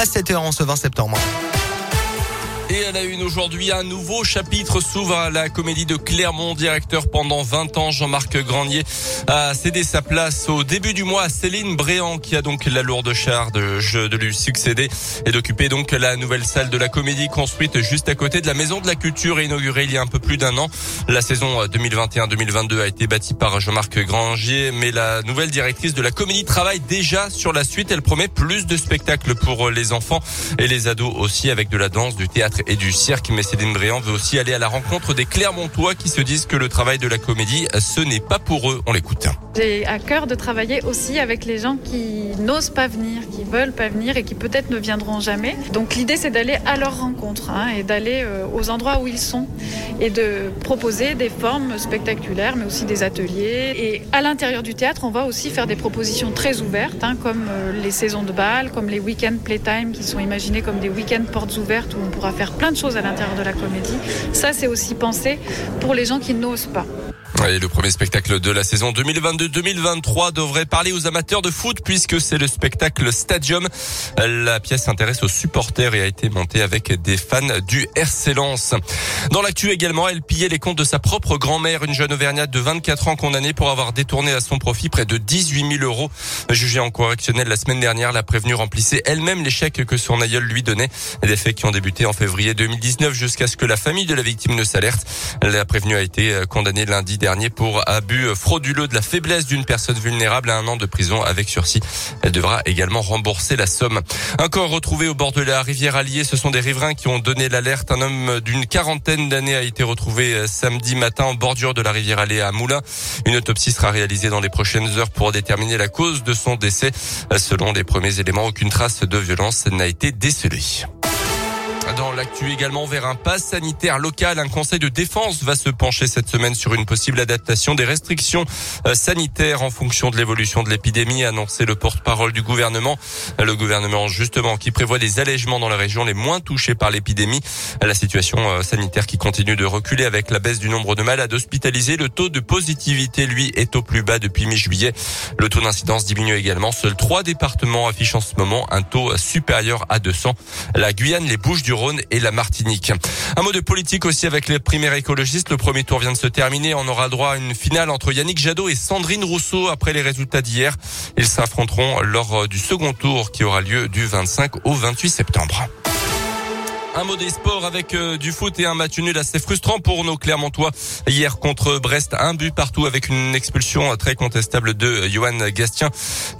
à 7h en ce 20 septembre. Et à la une aujourd'hui, un nouveau chapitre s'ouvre à la comédie de Clermont. Directeur pendant 20 ans, Jean-Marc Grandier a cédé sa place au début du mois à Céline Bréant, qui a donc la lourde charge de, de lui succéder et d'occuper donc la nouvelle salle de la comédie construite juste à côté de la Maison de la Culture inaugurée il y a un peu plus d'un an. La saison 2021-2022 a été bâtie par Jean-Marc Grandier, mais la nouvelle directrice de la comédie travaille déjà sur la suite. Elle promet plus de spectacles pour les enfants et les ados aussi avec de la danse, du théâtre et du cirque. Mais Céline Bréant veut aussi aller à la rencontre des Clermontois qui se disent que le travail de la comédie, ce n'est pas pour eux. On l'écoute. J'ai à cœur de travailler aussi avec les gens qui n'osent pas venir, qui veulent pas venir et qui peut-être ne viendront jamais. Donc l'idée c'est d'aller à leur rencontre hein, et d'aller euh, aux endroits où ils sont et de proposer des formes spectaculaires mais aussi des ateliers. Et à l'intérieur du théâtre on va aussi faire des propositions très ouvertes hein, comme euh, les saisons de bal, comme les week-ends playtime qui sont imaginés comme des week-ends portes ouvertes où on pourra faire plein de choses à l'intérieur de la comédie. Ça c'est aussi pensé pour les gens qui n'osent pas. Et le premier spectacle de la saison 2022-2023 devrait parler aux amateurs de foot puisque c'est le spectacle Stadium. La pièce s'intéresse aux supporters et a été montée avec des fans du RC Lens. Dans l'actu également, elle pillait les comptes de sa propre grand-mère, une jeune auvergnate de 24 ans condamnée pour avoir détourné à son profit près de 18 000 euros. Jugée en correctionnel la semaine dernière, la prévenue remplissait elle-même les chèques que son aïeul lui donnait. Des faits qui ont débuté en février 2019 jusqu'à ce que la famille de la victime ne s'alerte. La prévenue a été condamnée lundi dernier pour abus frauduleux de la faiblesse d'une personne vulnérable à un an de prison avec sursis. Elle devra également rembourser la somme. Un corps retrouvé au bord de la rivière Allier. Ce sont des riverains qui ont donné l'alerte. Un homme d'une quarantaine d'années a été retrouvé euh, samedi matin en bordure de la rivière Allier à Moulins. Une autopsie sera réalisée dans les prochaines heures pour déterminer la cause de son décès. Selon les premiers éléments, aucune trace de violence n'a été décelée. Dans l'actu également vers un pass sanitaire local, un conseil de défense va se pencher cette semaine sur une possible adaptation des restrictions euh, sanitaires en fonction de l'évolution de l'épidémie, annoncé le porte-parole du gouvernement. Le gouvernement justement qui prévoit des allègements dans les régions les moins touchées par l'épidémie. La situation euh, sanitaire qui continue de reculer avec la baisse du nombre de malades hospitalisés. Le taux de positivité, lui, est au plus bas depuis mi-juillet. Le taux d'incidence diminue également. Seuls trois départements affichent en ce moment un taux supérieur à 200. La Guyane, les Bouches du Rhône et la Martinique. Un mot de politique aussi avec les primaires écologistes. Le premier tour vient de se terminer. On aura droit à une finale entre Yannick Jadot et Sandrine Rousseau après les résultats d'hier. Ils s'affronteront lors du second tour qui aura lieu du 25 au 28 septembre. Un mot des sports avec euh, du foot et un match nul assez frustrant pour nos Clermontois. Hier contre Brest, un but partout avec une expulsion très contestable de Johan Gastien.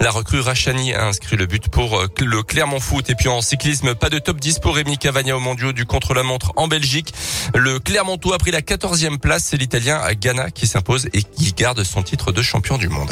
La recrue Rachani a inscrit le but pour euh, le Clermont Foot. Et puis en cyclisme, pas de top 10 pour Rémi Cavagna au mondiaux du contre-la-montre en Belgique. Le Clermontois a pris la 14e place. C'est l'Italien Ghana qui s'impose et qui garde son titre de champion du monde.